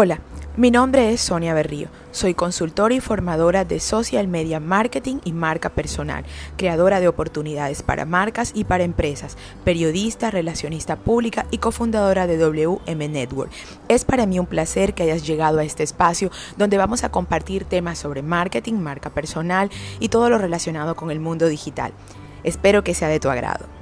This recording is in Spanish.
Hola, mi nombre es Sonia Berrío. Soy consultora y formadora de Social Media Marketing y marca personal, creadora de oportunidades para marcas y para empresas, periodista, relacionista pública y cofundadora de WM Network. Es para mí un placer que hayas llegado a este espacio donde vamos a compartir temas sobre marketing, marca personal y todo lo relacionado con el mundo digital. Espero que sea de tu agrado.